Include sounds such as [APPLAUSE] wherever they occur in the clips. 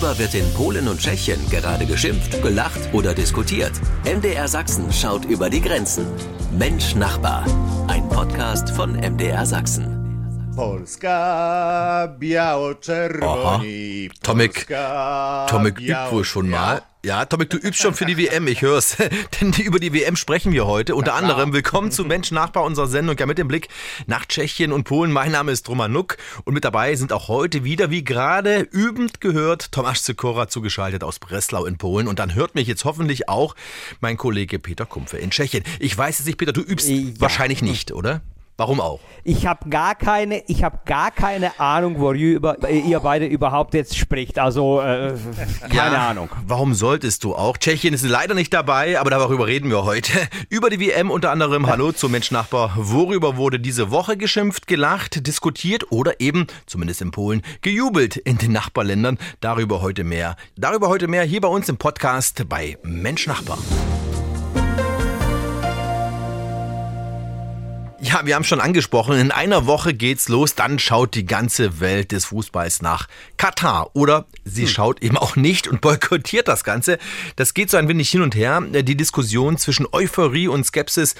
Worüber wird in Polen und Tschechien gerade geschimpft, gelacht oder diskutiert? MDR Sachsen schaut über die Grenzen. Mensch Nachbar. Ein Podcast von MDR Sachsen. Polska, biało-czerwoni. Tomek, Tomek übt wohl schon Ja. mal. Ja, Tomek, du übst schon für die WM, ich hör's. [LAUGHS] Denn über die WM sprechen wir heute. Unter anderem willkommen zu [LAUGHS] Mensch Nachbar unserer Sendung. Ja, mit dem Blick nach Tschechien und Polen. Mein Name ist Roman Nuck und mit dabei sind auch heute wieder, wie gerade übend gehört, Tomasz Sikora zugeschaltet aus Breslau in Polen. Und dann hört mich jetzt hoffentlich auch mein Kollege Peter Kumpfe in Tschechien. Ich weiß es nicht, Peter, du übst Ja. wahrscheinlich nicht, oder? Warum auch? Ich habe gar keine, ich habe gar keine Ahnung, worüber ihr beide überhaupt jetzt spricht. Also äh, keine Ahnung. Warum solltest du auch? Tschechien ist leider nicht dabei, aber darüber reden wir heute. [LAUGHS] Über die WM unter anderem. Hallo zum Mensch-Nachbar. Worüber wurde diese Woche geschimpft, gelacht, diskutiert oder eben, zumindest in Polen, gejubelt in den Nachbarländern? Darüber heute mehr. Darüber heute mehr hier bei uns im Podcast bei Mensch-Nachbar. Ja, wir haben schon angesprochen, in einer Woche geht's los, dann schaut die ganze Welt des Fußballs nach Katar. Oder sie schaut eben auch nicht und boykottiert das Ganze. Das geht so ein wenig hin und her, die Diskussion zwischen Euphorie und Skepsis.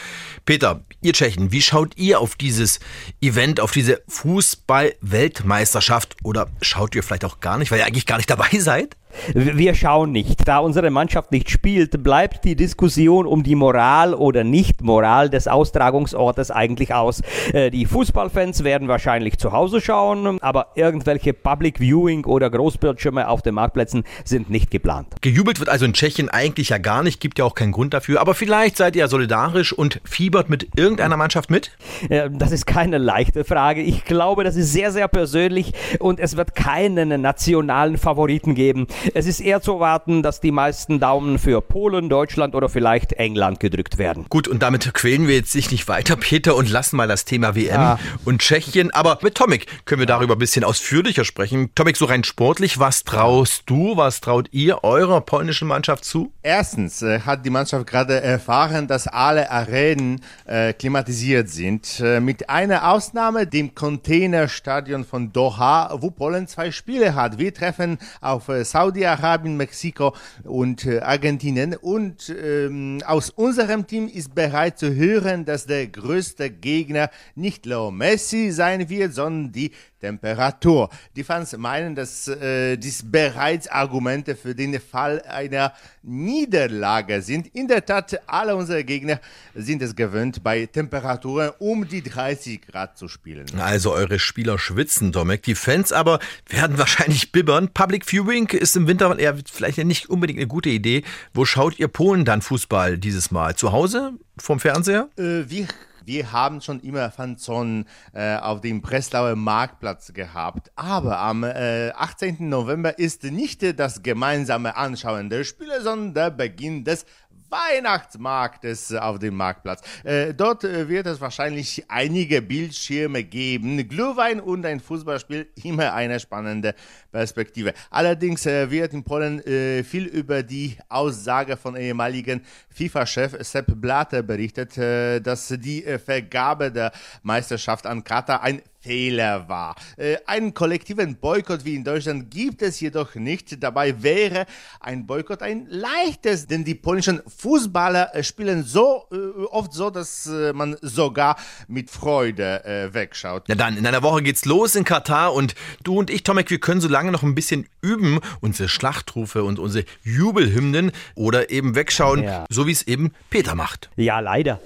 Peter, ihr Tschechen, wie schaut ihr auf dieses Event, auf diese Fußball-Weltmeisterschaft? Oder schaut ihr vielleicht auch gar nicht, weil ihr eigentlich gar nicht dabei seid? Wir schauen nicht. Da unsere Mannschaft nicht spielt, bleibt die Diskussion um die Moral oder Nicht-Moral des Austragungsortes eigentlich aus. Äh, Die Fußballfans werden wahrscheinlich zu Hause schauen, aber irgendwelche Public Viewing oder Großbildschirme auf den Marktplätzen sind nicht geplant. Gejubelt wird also in Tschechien eigentlich ja gar nicht, gibt ja auch keinen Grund dafür. Aber vielleicht seid ihr ja solidarisch und fiebert mit irgendeiner Mannschaft mit? Äh, Das ist keine leichte Frage. Ich glaube, das ist sehr, sehr persönlich und es wird keinen nationalen Favoriten geben. Es ist eher zu erwarten, dass die meisten Daumen für Polen, Deutschland oder vielleicht England gedrückt werden. Gut, und damit quälen wir jetzt sich nicht weiter, Peter, und lassen mal das Thema WM Ja. und Tschechien. Aber mit Tomik können wir darüber ein bisschen ausführlicher sprechen. Tomik, so rein sportlich, was traust du, was traut ihr eurer polnischen Mannschaft zu? Erstens äh, hat die Mannschaft gerade erfahren, dass alle Arenen äh, klimatisiert sind. Äh, mit einer Ausnahme, dem Containerstadion von Doha, wo Polen zwei Spiele hat. Wir treffen auf äh, Saudi-Arabien, Mexiko und äh, Argentinien. Und ähm, aus unserem Team ist bereit zu hören, dass der größte Gegner nicht Leo Messi sein wird, sondern die Temperatur. Die Fans meinen, dass äh, dies bereits Argumente für den Fall einer Niederlage sind. In der Tat, alle unsere Gegner sind es gewöhnt, bei Temperaturen um die 30 Grad zu spielen. Also eure Spieler schwitzen, Tomek. Die Fans aber werden [LAUGHS] wahrscheinlich bibbern. Public Viewing ist im Winter eher vielleicht nicht unbedingt eine gute Idee. Wo schaut ihr Polen dann Fußball dieses Mal? Zu Hause? Vom Fernseher? Äh, wir, wir haben schon immer Fanzonen äh, auf dem Breslauer Marktplatz gehabt. Aber am äh, 18. November ist nicht das gemeinsame Anschauen der Spiele, sondern der Beginn des Weihnachtsmarktes auf dem Marktplatz. Äh, dort äh, wird es wahrscheinlich einige Bildschirme geben. Glühwein und ein Fußballspiel, [LAUGHS] immer eine spannende Perspektive. Allerdings äh, wird in Polen äh, viel über die Aussage von ehemaligen FIFA-Chef Sepp Blatter berichtet, äh, dass die äh, Vergabe der Meisterschaft an Katar ein Fehler war. Äh, einen kollektiven Boykott wie in Deutschland gibt es jedoch nicht. Dabei wäre ein Boykott ein leichtes, denn die polnischen Fußballer äh, spielen so äh, oft so, dass äh, man sogar mit Freude äh, wegschaut. Na dann, in einer Woche geht's los in Katar und du und ich, Tomek, wir können so lange noch ein bisschen üben, unsere Schlachtrufe und unsere Jubelhymnen oder eben wegschauen, Ja. so wie es eben Peter macht. Ja, leider.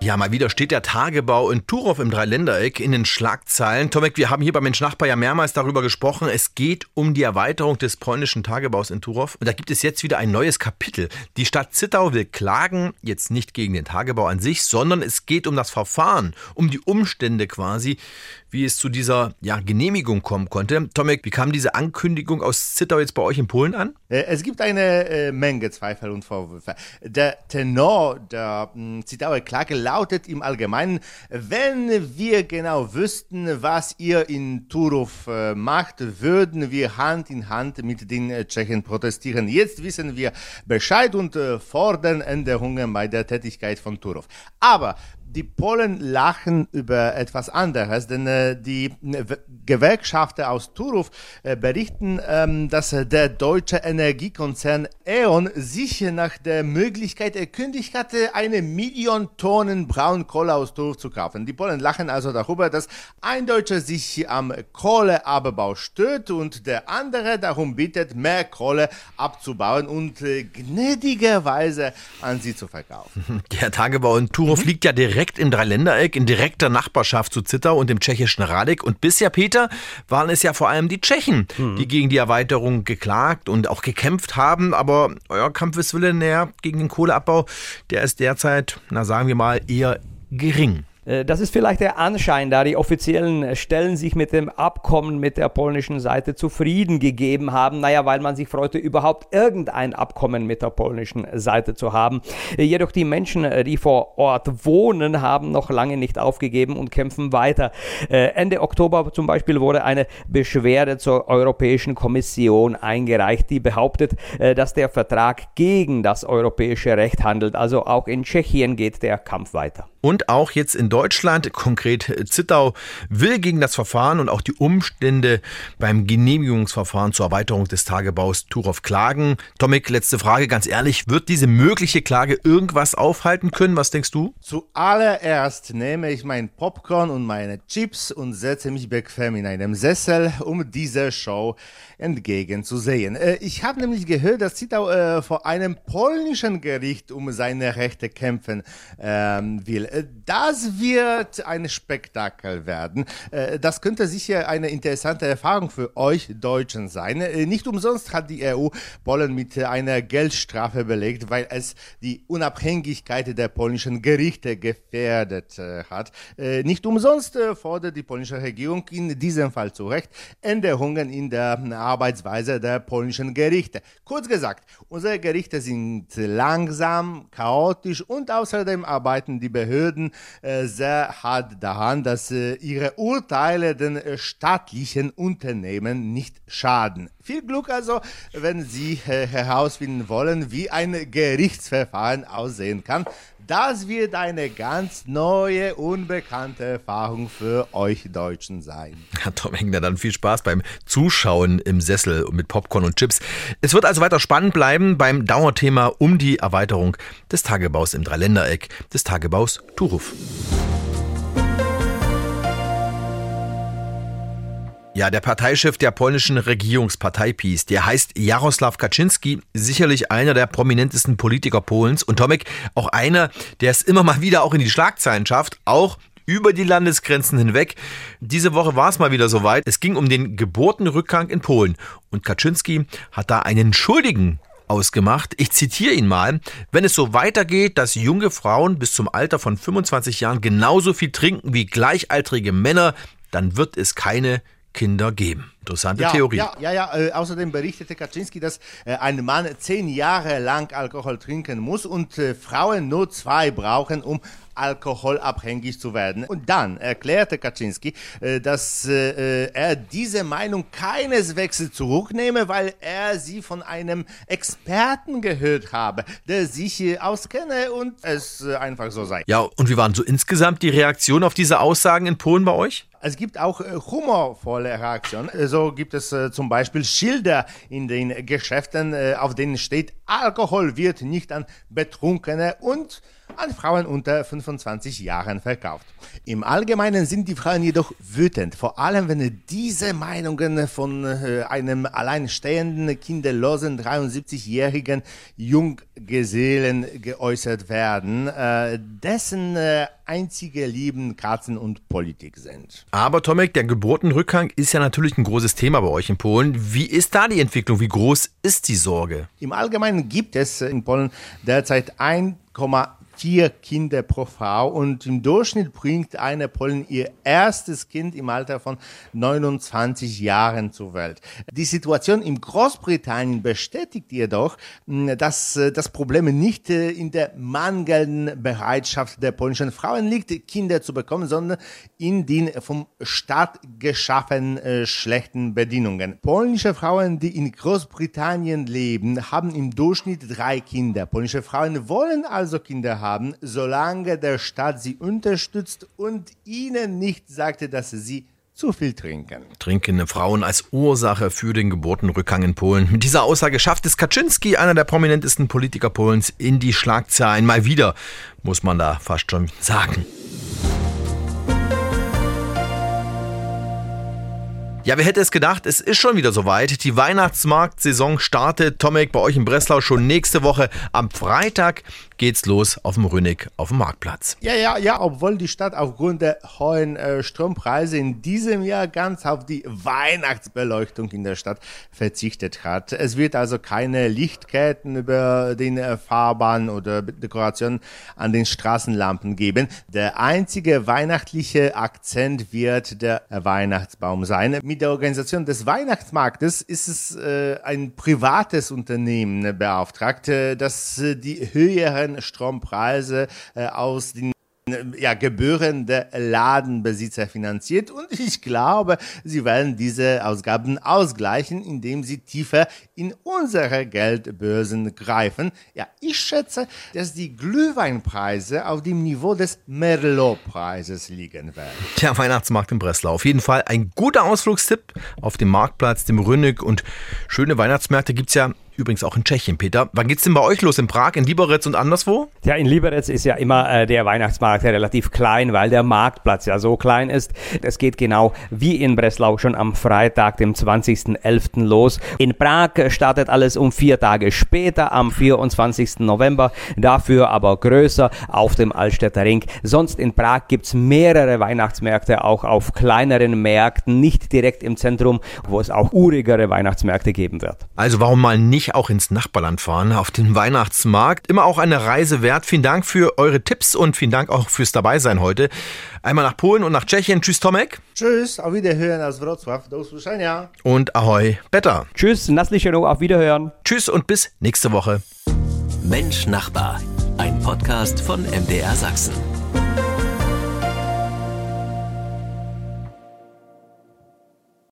Ja, mal wieder steht der Tagebau in Turov im Dreiländereck in den Schlagzeilen. Tomek, wir haben hier bei Mensch Nachbar ja mehrmals darüber gesprochen. Es geht um die Erweiterung des polnischen Tagebaus in Turov. Und da gibt es jetzt wieder ein neues Kapitel. Die Stadt Zittau will klagen, jetzt nicht gegen den Tagebau an sich, sondern es geht um das Verfahren, um die Umstände quasi, wie es zu dieser ja, Genehmigung kommen konnte. Tomek, wie kam diese Ankündigung aus Zittau jetzt bei euch in Polen an? Äh, Es gibt eine äh, Menge Zweifel und Vorwürfe. Der Tenor der mh, Zitauer Klage lautet im Allgemeinen, wenn wir genau wüssten, was ihr in Turów äh, macht, würden wir Hand in Hand mit den Tschechen protestieren. Jetzt wissen wir Bescheid und fordern Änderungen bei der Tätigkeit von Turów. Aber die Polen lachen über etwas anderes, denn äh, die äh, Gewerkschaften aus Turów äh, berichten, ähm, dass der deutsche Energiekonzern E.ON sich nach der Möglichkeit erkündigt hatte, eine Million Tonnen Braunkohle aus Turów zu kaufen. Die Polen lachen also darüber, dass ein Deutscher sich am Kohleabbau stört und der andere darum bittet, mehr Kohle abzubauen und äh, gnädigerweise an sie zu verkaufen. [LAUGHS] Der Tagebau in Turów mhm. liegt ja direkt direkt im Dreiländereck, in direkter Nachbarschaft zu Zittau und dem tschechischen Radek. Und bisher, Peter, waren es ja vor allem die Tschechen, hm. die gegen die Erweiterung geklagt und auch gekämpft haben. Aber euer Kampfeswille näher gegen den Kohleabbau, der ist derzeit, na sagen wir mal, eher gering. Äh, das ist vielleicht der Anschein, da die offiziellen Stellen sich mit dem Abkommen mit der polnischen Seite zufrieden gegeben haben. Naja, weil man sich freute, überhaupt irgendein Abkommen mit der polnischen Seite zu haben. Äh, jedoch die Menschen, äh, die vor Ort wohnen, haben noch lange nicht aufgegeben und kämpfen weiter. Ende Oktober zum Beispiel wurde eine Beschwerde zur Europäischen Kommission eingereicht, die behauptet, dass der Vertrag gegen das europäische Recht handelt. Also auch in Tschechien geht der Kampf weiter. Und auch jetzt in Deutschland, konkret Zittau, will gegen das Verfahren und auch die Umstände beim Genehmigungsverfahren zur Erweiterung des Tagebaus Turov klagen. Tomik, letzte Frage, ganz ehrlich, wird diese mögliche Klage irgendwas aufhalten können? Was denkst du? Zuallererst nehme ich mein Popcorn und meine Chips und setze mich bequem in einem Sessel, um dieser Show entgegenzusehen. Äh, ich habe nämlich gehört, dass Zittau äh, vor einem polnischen Gericht um seine Rechte kämpfen ähm, will. Äh, das wird ein Spektakel werden. Äh, das könnte sicher eine interessante Erfahrung für euch Deutschen sein. Äh, nicht umsonst hat die EU Polen mit einer Geldstrafe belegt, weil es die Unabhängigkeit der polnischen Gerichte gefährdet hat. Nicht umsonst fordert die polnische Regierung in diesem Fall zu Recht Änderungen in der Arbeitsweise der polnischen Gerichte. Kurz gesagt, unsere Gerichte sind langsam, chaotisch und außerdem arbeiten die Behörden äh, sehr hart daran, dass äh, ihre Urteile den äh, staatlichen Unternehmen nicht schaden. Viel Glück also, wenn Sie herausfinden wollen, wie ein Gerichtsverfahren aussehen kann. Das wird eine ganz neue, unbekannte Erfahrung für euch Deutschen sein. [LAUGHS] Ja, Tom Engler, dann viel Spaß beim Zuschauen im Sessel mit Popcorn und Chips. Es wird also weiter spannend bleiben beim Dauerthema um die Erweiterung des Tagebaus im Dreiländereck, des Tagebaus Turuf. Ja, der Parteichef der polnischen Regierungspartei PiS, der heißt Jaroslaw Kaczynski, sicherlich einer der prominentesten Politiker Polens und Tomek auch einer, der es immer mal wieder auch in die Schlagzeilen schafft, auch über die Landesgrenzen hinweg. Diese Woche war es mal wieder soweit. Es ging um den Geburtenrückgang in Polen und Kaczynski hat da einen Schuldigen ausgemacht. Ich zitiere ihn mal. Wenn es so weitergeht, dass junge Frauen bis zum Alter von 25 Jahren genauso viel trinken wie gleichaltrige Männer, dann wird es keine Kinder geben. Interessante ja, Theorie. Ja, ja, ja. Äh, außerdem berichtete Kaczynski, dass äh, ein Mann zehn Jahre lang Alkohol trinken muss und äh, Frauen nur zwei brauchen, um alkoholabhängig zu werden. Und dann erklärte Kaczynski, äh, dass äh, er diese Meinung keineswegs zurücknehme, weil er sie von einem Experten gehört habe, der sich äh, auskenne und es einfach so sei. Ja, und wie waren so insgesamt die Reaktionen auf diese Aussagen in Polen bei euch? Es gibt auch äh, humorvolle Reaktionen. So gibt es äh, zum Beispiel Schilder in den Geschäften, äh, auf denen steht, Alkohol wird nicht an Betrunkene und an Frauen unter 25 Jahren verkauft. Im Allgemeinen sind die Frauen jedoch wütend, vor allem wenn diese Meinungen von äh, einem alleinstehenden, kinderlosen 73-jährigen Junggesellen geäußert werden, äh, dessen äh, einzige Lieben Katzen und Politik sind. Aber Tomek, der Geburtenrückgang ist ja natürlich ein großes Thema bei euch in Polen. Wie ist da die Entwicklung? Wie groß ist die Sorge? Im Allgemeinen gibt es in Polen derzeit 1,5 vier Kinder pro Frau und im Durchschnitt bringt eine Polin ihr erstes Kind im Alter von 29 Jahren zur Welt. Die Situation in Großbritannien bestätigt jedoch, hm, dass äh, das Problem nicht äh, in der mangelnden Bereitschaft der polnischen Frauen liegt, Kinder zu bekommen, sondern in den vom Staat geschaffenen äh, schlechten Bedingungen. Polnische Frauen, die in Großbritannien leben, haben im Durchschnitt drei Kinder. Polnische Frauen wollen also Kinder haben haben, solange der Staat sie unterstützt und ihnen nicht sagte, dass sie zu viel trinken. Trinkende Frauen als Ursache für den Geburtenrückgang in Polen. Mit dieser Aussage schafft es Kaczynski, einer der prominentesten Politiker Polens, in die Schlagzeilen. Mal wieder, muss man da fast schon sagen. Ja, wer hätte es gedacht, es ist schon wieder soweit. Die Weihnachtsmarktsaison startet. Tomek bei euch in Breslau schon nächste Woche. Am Freitag geht's los auf dem Rünnig auf dem Marktplatz. Ja, ja, ja, obwohl die Stadt aufgrund der hohen äh, Strompreise in diesem Jahr ganz auf die Weihnachtsbeleuchtung in der Stadt verzichtet hat. Es wird also keine Lichtketten über den äh, Fahrbahn oder Dekorationen an den Straßenlampen geben. Der einzige weihnachtliche Akzent wird der Weihnachtsbaum sein. Mit der Organisation des Weihnachtsmarktes ist es äh, ein privates Unternehmen beauftragt, äh, das äh, die höheren Strompreise äh, aus den ja, Gebühren der Ladenbesitzer finanziert und ich glaube, sie werden diese Ausgaben ausgleichen, indem sie tiefer in unsere Geldbörsen greifen. Ja, ich schätze, dass die Glühweinpreise auf dem Niveau des Merlot-Preises liegen werden. Der Weihnachtsmarkt in Breslau. Auf jeden Fall ein guter Ausflugstipp auf dem Marktplatz, dem Rünnig und schöne Weihnachtsmärkte gibt's ja übrigens auch in Tschechien, Peter. Wann geht's denn bei euch los? In Prag, in Liberec und anderswo? Ja, in Liberec ist ja immer äh, der Weihnachtsmarkt relativ klein, weil der Marktplatz ja so klein ist. Es geht genau wie in Breslau schon am Freitag, dem 20.11. los. In Prag startet alles um vier Tage später, am 24. November. Dafür aber größer auf dem Altstädter Ring. Sonst in Prag gibt's mehrere Weihnachtsmärkte, auch auf kleineren Märkten, nicht direkt im Zentrum, wo es auch urigere Weihnachtsmärkte geben wird. Also warum mal nicht auch ins Nachbarland fahren, auf den Weihnachtsmarkt? Immer auch eine Reise wert. Vielen Dank für eure Tipps und vielen Dank auch fürs Dabeisein heute. Einmal nach Polen und nach Tschechien. Tschüss, Tomek. Tschüss, auf Wiederhören aus Wrocław. Do usłyszenia. Und ahoi, Better. Tschüss, Naslicheno, auf Wiederhören. Tschüss und bis nächste Woche. Mensch Nachbar, ein Podcast von MDR Sachsen.